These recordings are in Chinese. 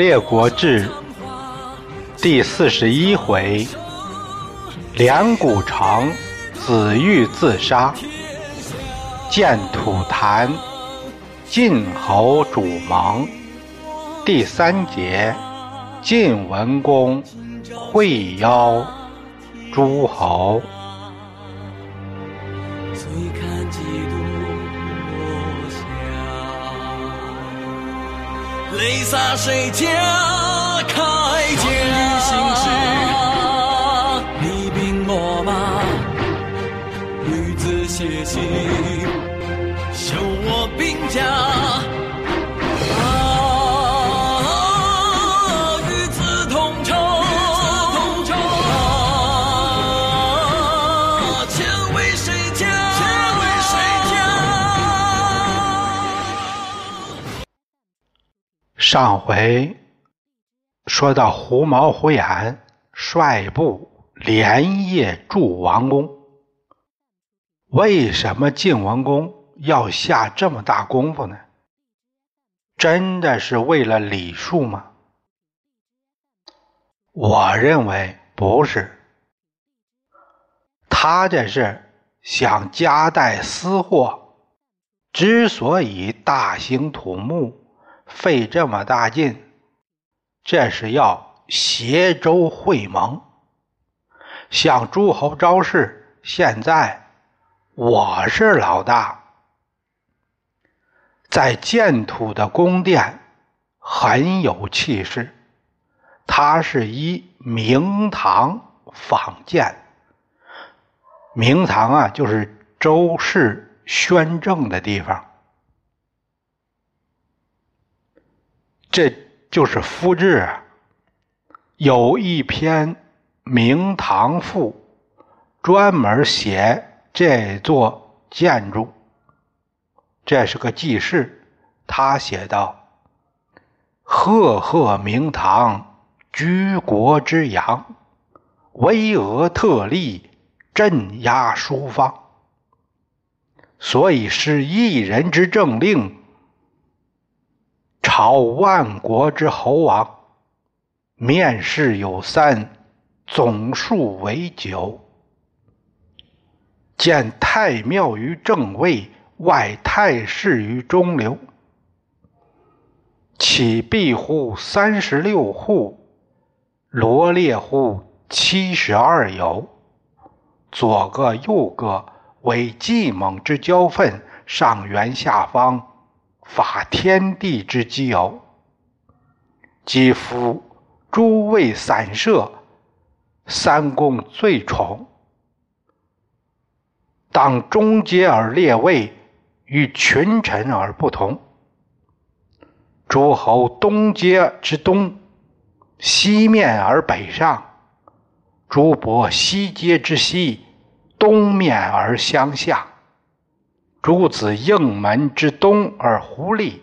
《列国志》第四十一回：梁谷城子玉自杀，建土坛晋侯主盟。第三节：晋文公会邀诸侯。泪洒谁家铠甲？你兵我马，女子写信，修我兵家。上回说到胡毛胡眼率部连夜筑王宫，为什么晋文公要下这么大功夫呢？真的是为了礼数吗？我认为不是，他这是想夹带私货，之所以大兴土木。费这么大劲，这是要携周会盟，向诸侯招示：现在我是老大。在建土的宫殿很有气势，它是依明堂仿建。明堂啊，就是周氏宣政的地方。这就是夫志啊，有一篇《明堂赋》，专门写这座建筑。这是个记事，他写道：“赫赫明堂，居国之阳，巍峨特立，镇压书方。所以是一人之政令。”朝万国之侯王，面试有三，总数为九。见太庙于正位，外太室于中流。起壁乎三十六户，罗列乎七十二友。左个右个，为计猛之交分，上圆下方。法天地之基由，即夫诸位散射，三公最宠。当中阶而列位，与群臣而不同。诸侯东阶之东，西面而北上；诸伯西阶之西，东面而相下。诸子应门之东而狐立，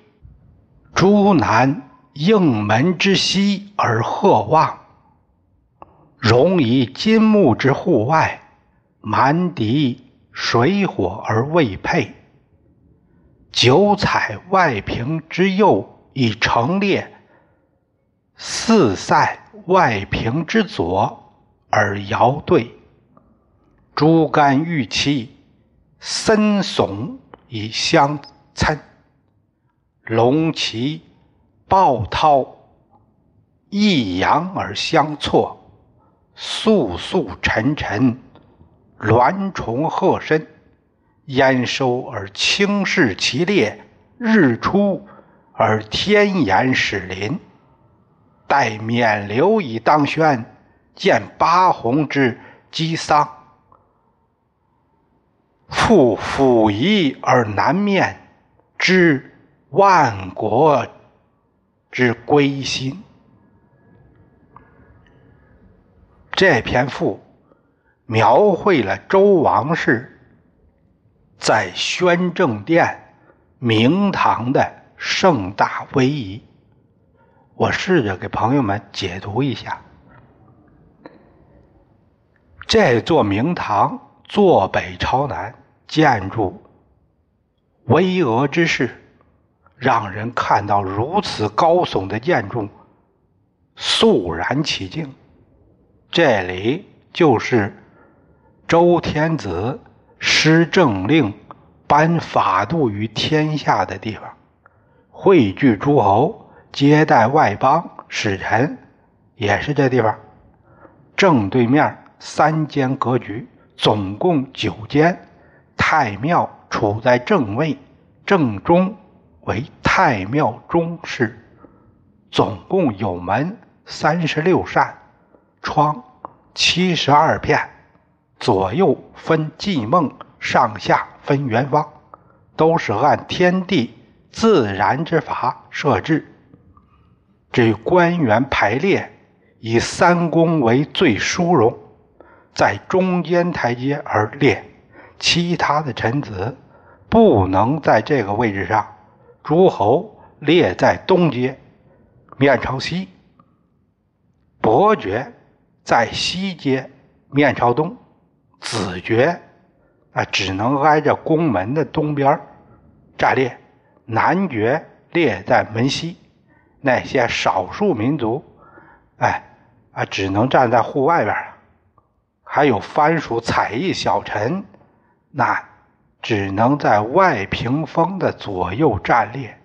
诸南应门之西而贺望。容以金木之户外，蛮敌水火而未配。九彩外屏之右以成列，四塞外屏之左而爻对。诸干玉器。森耸以相参，龙旗豹涛，抑扬而相错，肃肃沉沉，鸾虫鹤身，燕收而轻视其列，日出而天颜始临。待冕旒以当轩，见八鸿之击丧。复辅仪而南面，知万国之归心。这篇赋描绘了周王室在宣政殿明堂的盛大威仪。我试着给朋友们解读一下，这座明堂。坐北朝南，建筑巍峨之势，让人看到如此高耸的建筑，肃然起敬。这里就是周天子施政令、颁法度于天下的地方，汇聚诸侯、接待外邦使臣，也是这地方。正对面三间格局，总共九间。太庙处在正位，正中为太庙中室，总共有门三十六扇，窗七十二片，左右分寂梦，上下分圆方，都是按天地自然之法设置。至于官员排列，以三公为最殊荣，在中间台阶而列。其他的臣子不能在这个位置上，诸侯列在东街，面朝西；伯爵在西街，面朝东；子爵啊，只能挨着宫门的东边站列；男爵列在门西；那些少数民族，哎啊，只能站在户外边了还有藩属采邑小臣。那只能在外屏风的左右站列。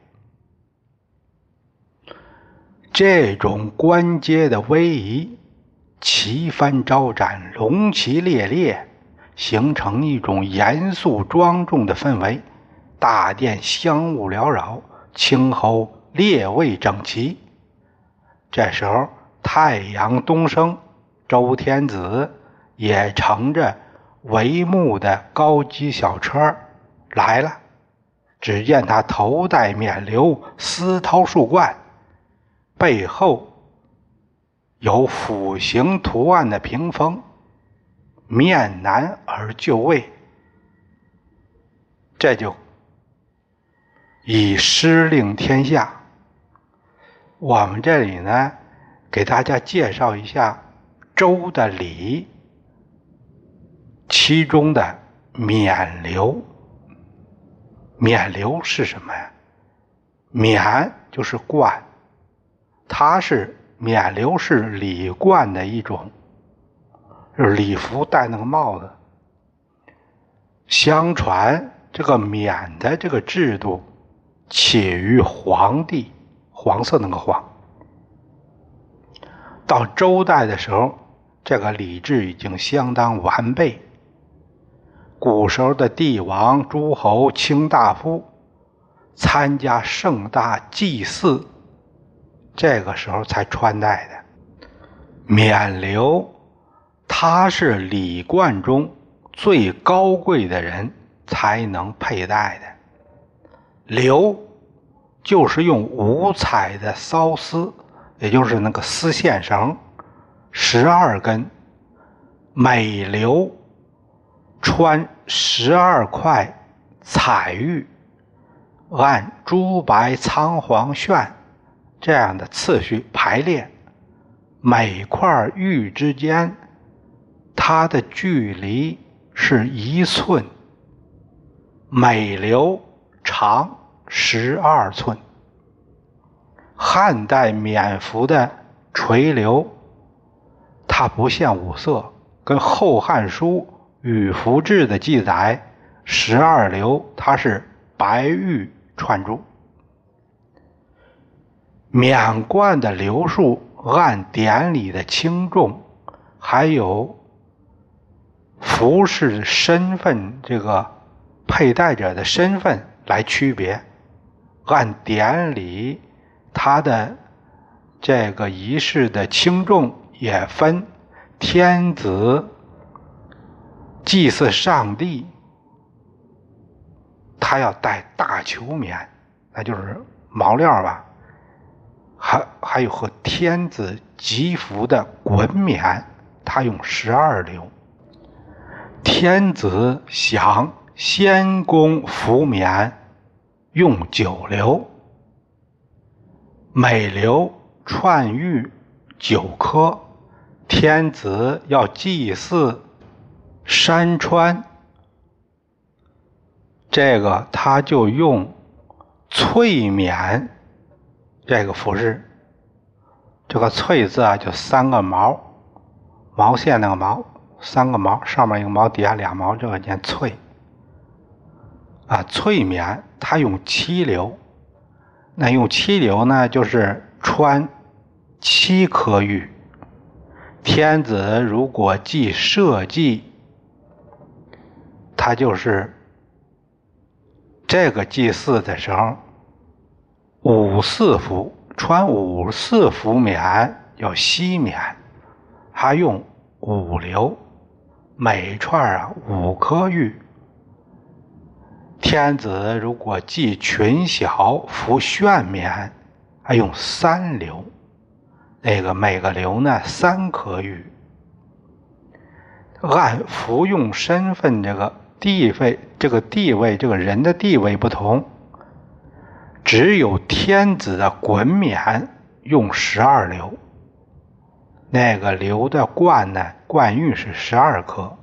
这种官阶的威仪，旗幡招展，龙旗猎猎，形成一种严肃庄重的氛围。大殿香雾缭绕，清侯列位整齐。这时候，太阳东升，周天子也乘着。帷幕的高级小车来了，只见他头戴冕旒，丝绦束冠，背后有斧形图案的屏风，面南而就位，这就以师令天下。我们这里呢，给大家介绍一下周的礼。其中的冕旒，冕旒是什么呀？冕就是冠，它是冕旒是礼冠的一种，就是礼服戴那个帽子。相传这个冕的这个制度起于黄帝，黄色那个黄。到周代的时候，这个礼制已经相当完备。古时候的帝王、诸侯、卿大夫参加盛大祭祀，这个时候才穿戴的冕旒，它是礼冠中最高贵的人才能佩戴的。旒就是用五彩的缫丝，也就是那个丝线绳，十二根，每旒。穿十二块彩玉，按朱白苍黄炫这样的次序排列，每块玉之间，它的距离是一寸，每流长十二寸。汉代冕服的垂流，它不限五色，跟《后汉书》。《羽服志》的记载，十二流它是白玉串珠，冕冠的流数按典礼的轻重，还有服饰身份这个佩戴者的身份来区别。按典礼，它的这个仪式的轻重也分天子。祭祀上帝，他要戴大球冕，那就是毛料吧。还还有和天子吉服的衮冕，他用十二流。天子享先公服冕，用九流。每流串玉九颗。天子要祭祀。山川，这个他就用翠冕这个服饰。这个“翠”字啊，就三个毛，毛线那个毛，三个毛，上面一个毛，底下俩毛，这个念翠。啊，翠冕它用七流，那用七流呢，就是穿七颗玉。天子如果祭社稷，他就是这个祭祀的时候，五四服。穿五四服冕叫西冕，还用五流，每串啊五颗玉。天子如果祭群小服炫冕，还用三流，那个每个流呢三颗玉。按服用身份这个地位，这个地位，这个人的地位不同。只有天子的衮冕用十二流，那个流的冠呢？冠玉是十二颗。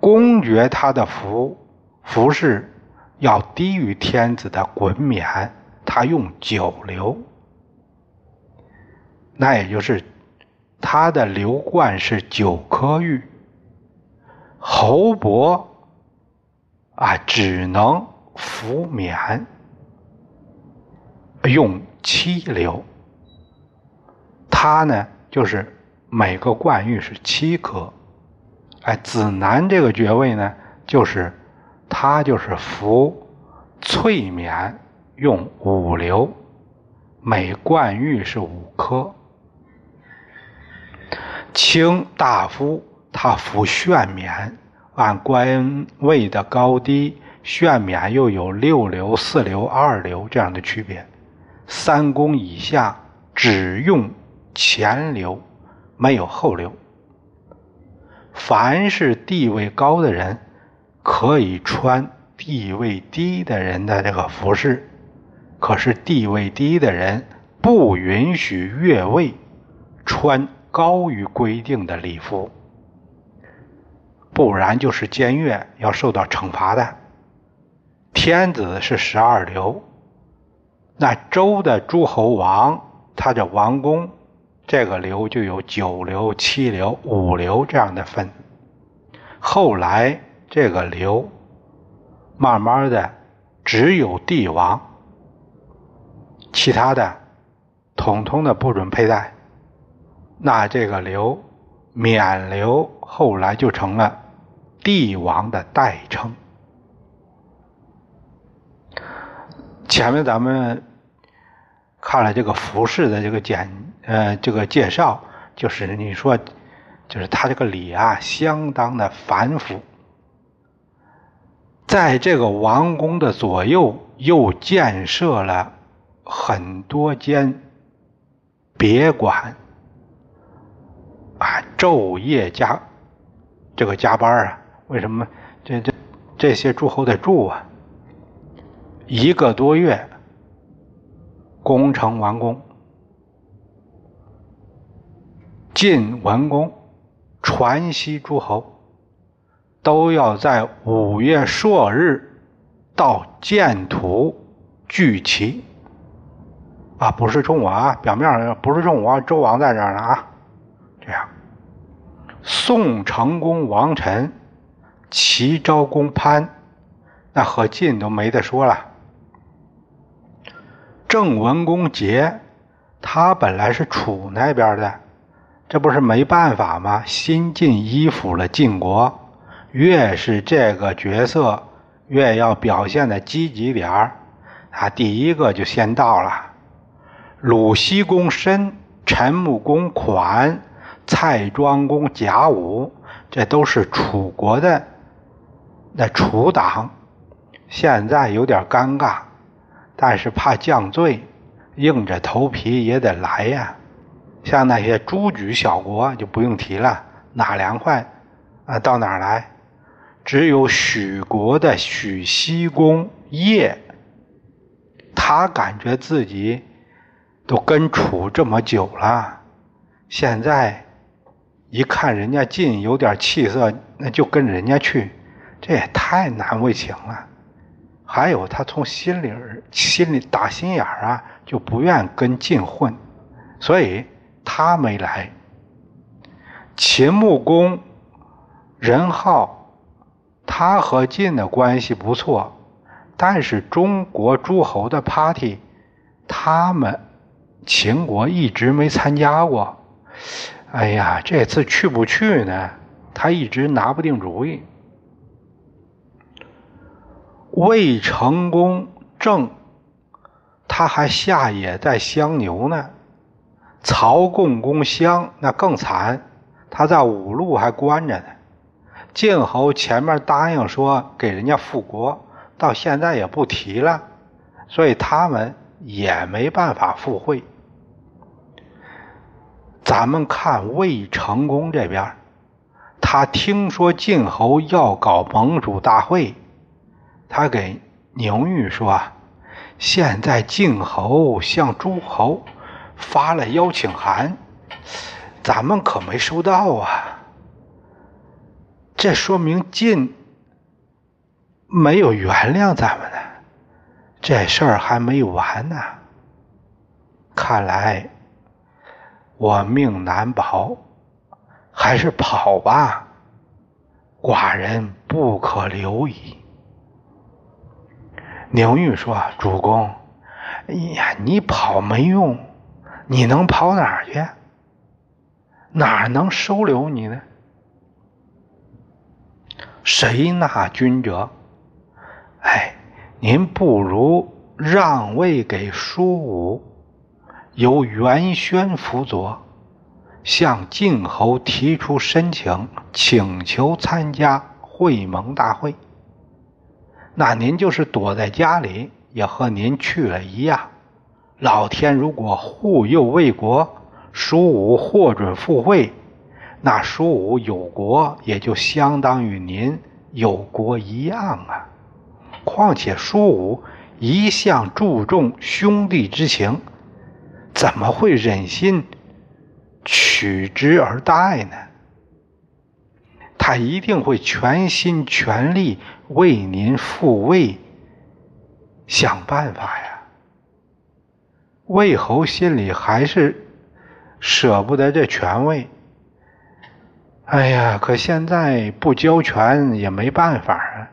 公爵他的服服饰要低于天子的衮冕，他用九流，那也就是他的流冠是九颗玉。侯伯啊，只能服冕。用七流，他呢就是每个冠玉是七颗。哎，子南这个爵位呢，就是他就是服翠冕，用五流，每冠玉是五颗。卿大夫他服炫冕，按官位的高低，炫冕又有六流、四流、二流这样的区别。三公以下只用前流，没有后流。凡是地位高的人，可以穿地位低的人的这个服饰，可是地位低的人不允许越位穿高于规定的礼服，不然就是僭越，要受到惩罚的。天子是十二流。那周的诸侯王，他的王公，这个流就有九流、七流、五流这样的分。后来这个流，慢慢的只有帝王，其他的统统的不准佩戴。那这个流，冕流，后来就成了帝王的代称。前面咱们。看了这个服饰的这个简呃这个介绍，就是你说，就是他这个礼啊，相当的繁复。在这个王宫的左右又建设了很多间别馆，啊，昼夜加这个加班啊，为什么这这这些诸侯得住啊？一个多月。工程完工，晋文公、传西诸侯都要在五月朔日到建土聚齐。啊，不是中午啊，表面上不是中午啊，周王在这儿呢啊。这样，宋成公王臣、齐昭公潘，那和晋都没得说了。郑文公杰，他本来是楚那边的，这不是没办法吗？新晋依附了晋国，越是这个角色，越要表现的积极点儿。他第一个就先到了。鲁僖公申、陈穆公款、蔡庄公贾武，这都是楚国的那楚党，现在有点尴尬。但是怕降罪，硬着头皮也得来呀。像那些诸举小国就不用提了，哪凉快啊？到哪儿来？只有许国的许西公叶，他感觉自己都跟楚这么久了，现在一看人家晋有点气色，那就跟人家去，这也太难为情了。还有他从心里心里打心眼儿啊，就不愿跟晋混，所以他没来。秦穆公任浩，他和晋的关系不错，但是中国诸侯的 party，他们秦国一直没参加过。哎呀，这次去不去呢？他一直拿不定主意。魏成功正，他还下野在相牛呢。曹共公相那更惨，他在五路还关着呢。晋侯前面答应说给人家复国，到现在也不提了，所以他们也没办法复会。咱们看魏成功这边，他听说晋侯要搞盟主大会。他给宁玉说：“现在晋侯向诸侯发了邀请函，咱们可没收到啊。这说明晋没有原谅咱们呢。这事儿还没完呢。看来我命难保，还是跑吧。寡人不可留矣。”宁玉说：“主公，哎呀，你跑没用，你能跑哪儿去？哪能收留你呢？谁纳君者？哎，您不如让位给舒武，由元轩辅佐，向晋侯提出申请，请求参加会盟大会。”那您就是躲在家里，也和您去了一样。老天如果护佑魏国，叔武获准赴会，那叔武有国也就相当于您有国一样啊。况且叔武一向注重兄弟之情，怎么会忍心取之而代呢？他一定会全心全力为您复位，想办法呀。魏侯心里还是舍不得这权位，哎呀，可现在不交权也没办法啊。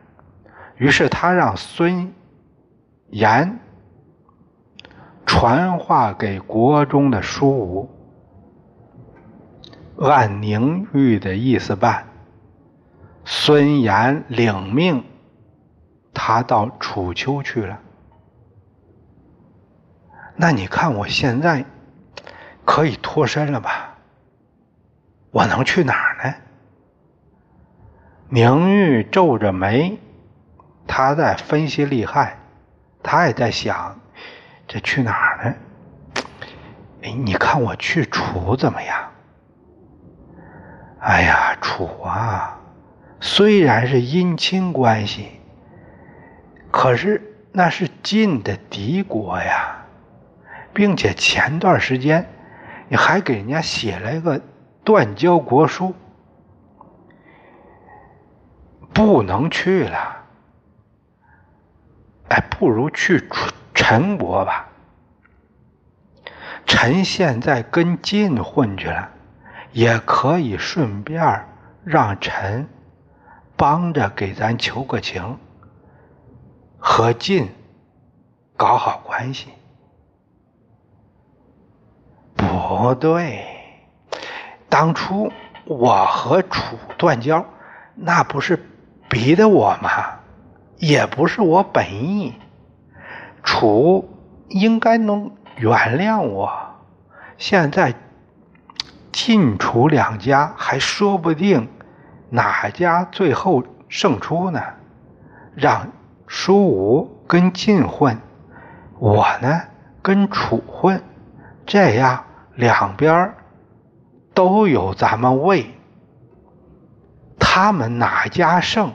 于是他让孙延传话给国中的书武，按宁玉的意思办。孙岩领命，他到楚丘去了。那你看我现在可以脱身了吧？我能去哪儿呢？明玉皱着眉，他在分析利害，他也在想，这去哪儿呢？哎，你看我去楚怎么样？哎呀，楚啊！虽然是姻亲关系，可是那是晋的敌国呀，并且前段时间你还给人家写了一个断交国书，不能去了。哎，不如去陈国吧。陈现在跟晋混去了，也可以顺便让陈。帮着给咱求个情，和晋搞好关系。不对，当初我和楚断交，那不是逼的我吗？也不是我本意。楚应该能原谅我。现在晋楚两家还说不定。哪家最后胜出呢？让舒武跟晋混，我呢跟楚混，这样两边都有咱们魏。他们哪家胜，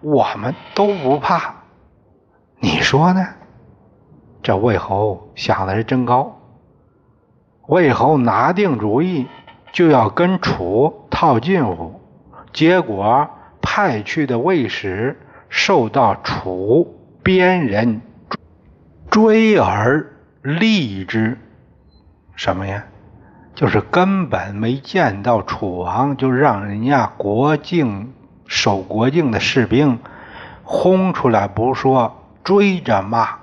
我们都不怕。你说呢？这魏侯想的是真高。魏侯拿定主意，就要跟楚套近乎。结果派去的魏使受到楚边人追而立之，什么呀？就是根本没见到楚王，就让人家国境守国境的士兵轰出来，不说追着骂。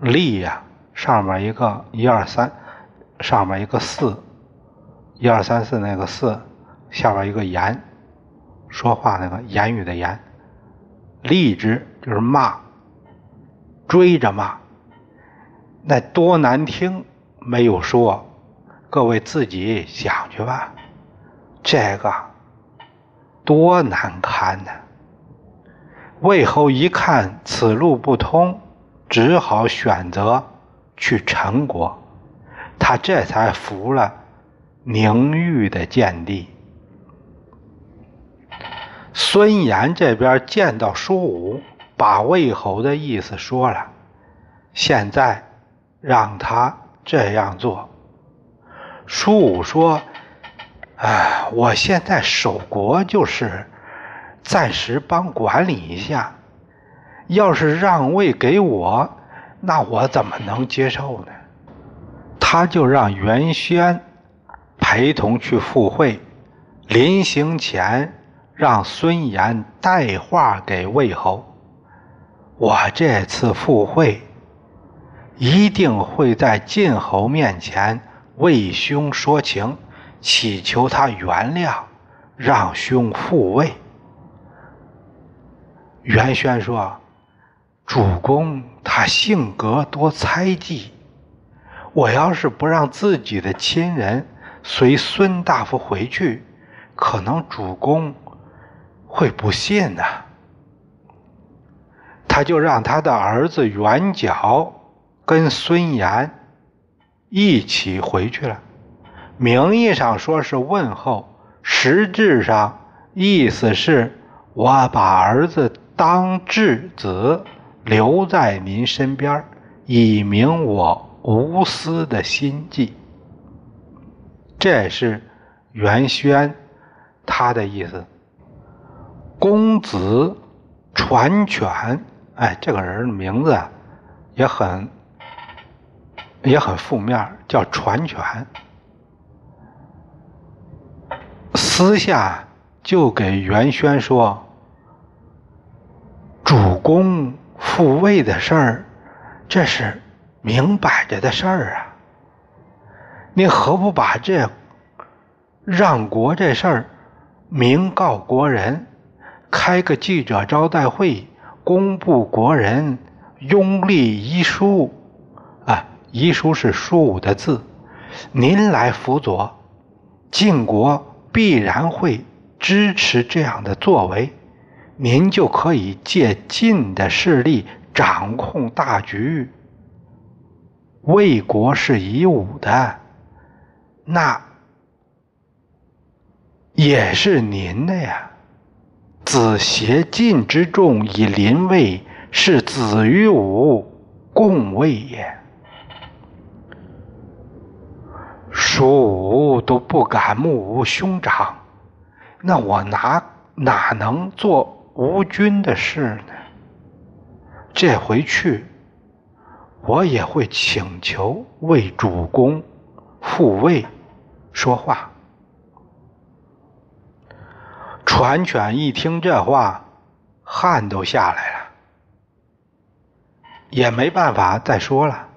立呀，上面一个一二三，上面一个四，一二三四那个四，下边一个言，说话那个言语的言，立之就是骂，追着骂，那多难听，没有说。各位自己想去吧，这个多难堪呢！魏侯一看此路不通，只好选择去陈国，他这才服了宁玉的见地。孙岩这边见到舒武，把魏侯的意思说了，现在让他这样做。舒武说：“啊，我现在守国就是暂时帮管理一下，要是让位给我，那我怎么能接受呢？”他就让袁轩陪同去赴会，临行前让孙岩带话给魏侯：“我这次赴会一定会在晋侯面前。”为兄说情，祈求他原谅，让兄复位。袁轩说：“主公他性格多猜忌，我要是不让自己的亲人随孙大夫回去，可能主公会不信呢。”他就让他的儿子袁角跟孙岩。一起回去了，名义上说是问候，实质上意思是我把儿子当质子留在您身边，以明我无私的心迹。这是袁轩他的意思。公子传犬，哎，这个人的名字也很。也很负面，叫传权。私下就给袁轩说：“主公复位的事儿，这是明摆着的事儿啊！你何不把这让国这事儿明告国人，开个记者招待会，公布国人拥立遗书？”啊遗书是舒武的字，您来辅佐，晋国必然会支持这样的作为，您就可以借晋的势力掌控大局。魏国是以武的，那也是您的呀。子挟晋之众以临魏，是子与武共魏也。蜀武都不敢目无兄长，那我哪哪能做无君的事呢？这回去，我也会请求为主公复位说话。传犬一听这话，汗都下来了，也没办法再说了，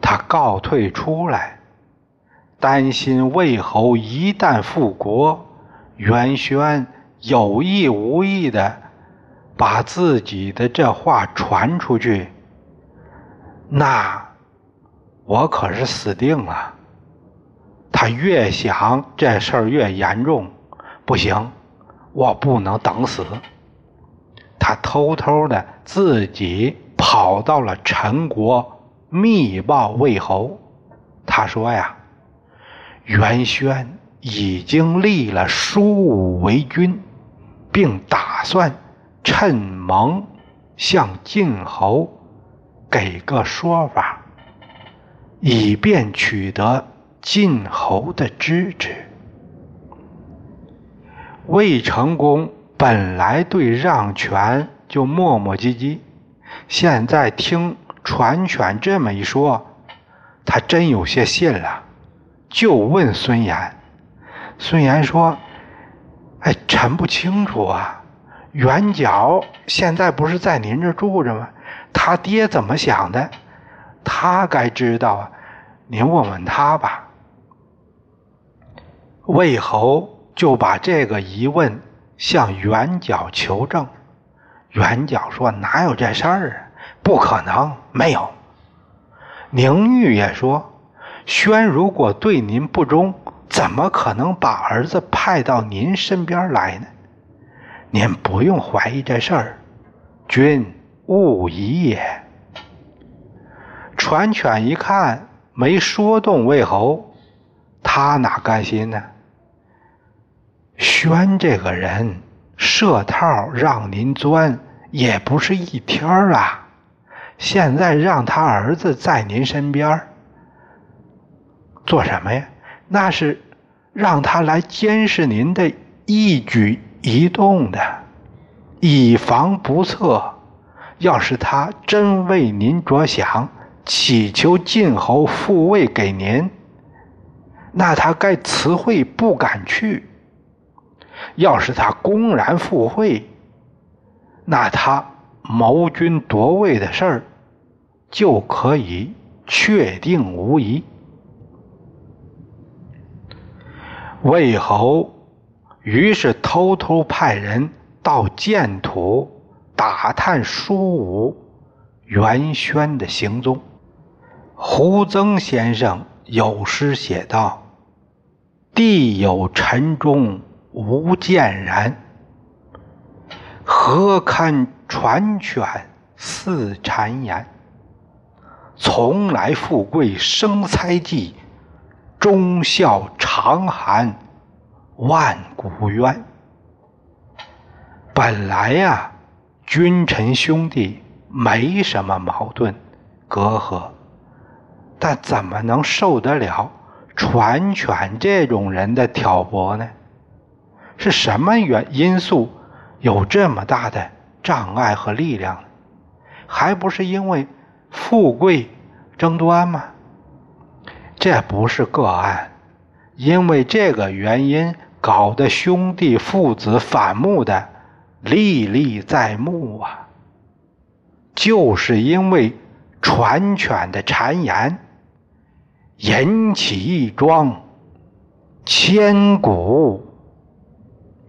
他告退出来。担心魏侯一旦复国，袁轩有意无意的把自己的这话传出去，那我可是死定了。他越想这事儿越严重，不行，我不能等死。他偷偷的自己跑到了陈国，密报魏侯。他说呀。袁轩已经立了叔武为君，并打算趁蒙向晋侯给个说法，以便取得晋侯的支持。魏成功本来对让权就磨磨唧唧。现在听传犬这么一说，他真有些信了，就问孙岩。孙岩说：“哎，臣不清楚啊。元角现在不是在您这住着吗？他爹怎么想的？他该知道啊。您问问他吧。”魏侯就把这个疑问向元角求证。元角说：“哪有这事儿啊？不可能，没有。”宁玉也说：“宣如果对您不忠。”怎么可能把儿子派到您身边来呢？您不用怀疑这事儿，君勿疑也。传犬一看没说动魏侯，他哪甘心呢？宣这个人设套让您钻，也不是一天儿啊。现在让他儿子在您身边做什么呀？那是让他来监视您的一举一动的，以防不测。要是他真为您着想，祈求晋侯复位给您，那他该辞会不敢去；要是他公然赴会，那他谋君夺位的事儿就可以确定无疑。魏侯于是偷偷派人到建土打探苏武、元宣的行踪。胡曾先生有诗写道：“地有晨钟无见然，何堪传犬似谗言？从来富贵生猜忌。”忠孝长寒万古冤。本来呀，君臣兄弟没什么矛盾隔阂，但怎么能受得了传犬这种人的挑拨呢？是什么原因素有这么大的障碍和力量？还不是因为富贵争端吗？这不是个案，因为这个原因搞得兄弟父子反目的历历在目啊！就是因为传犬的谗言，引起一桩千古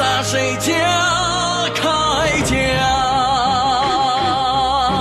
在谁家开间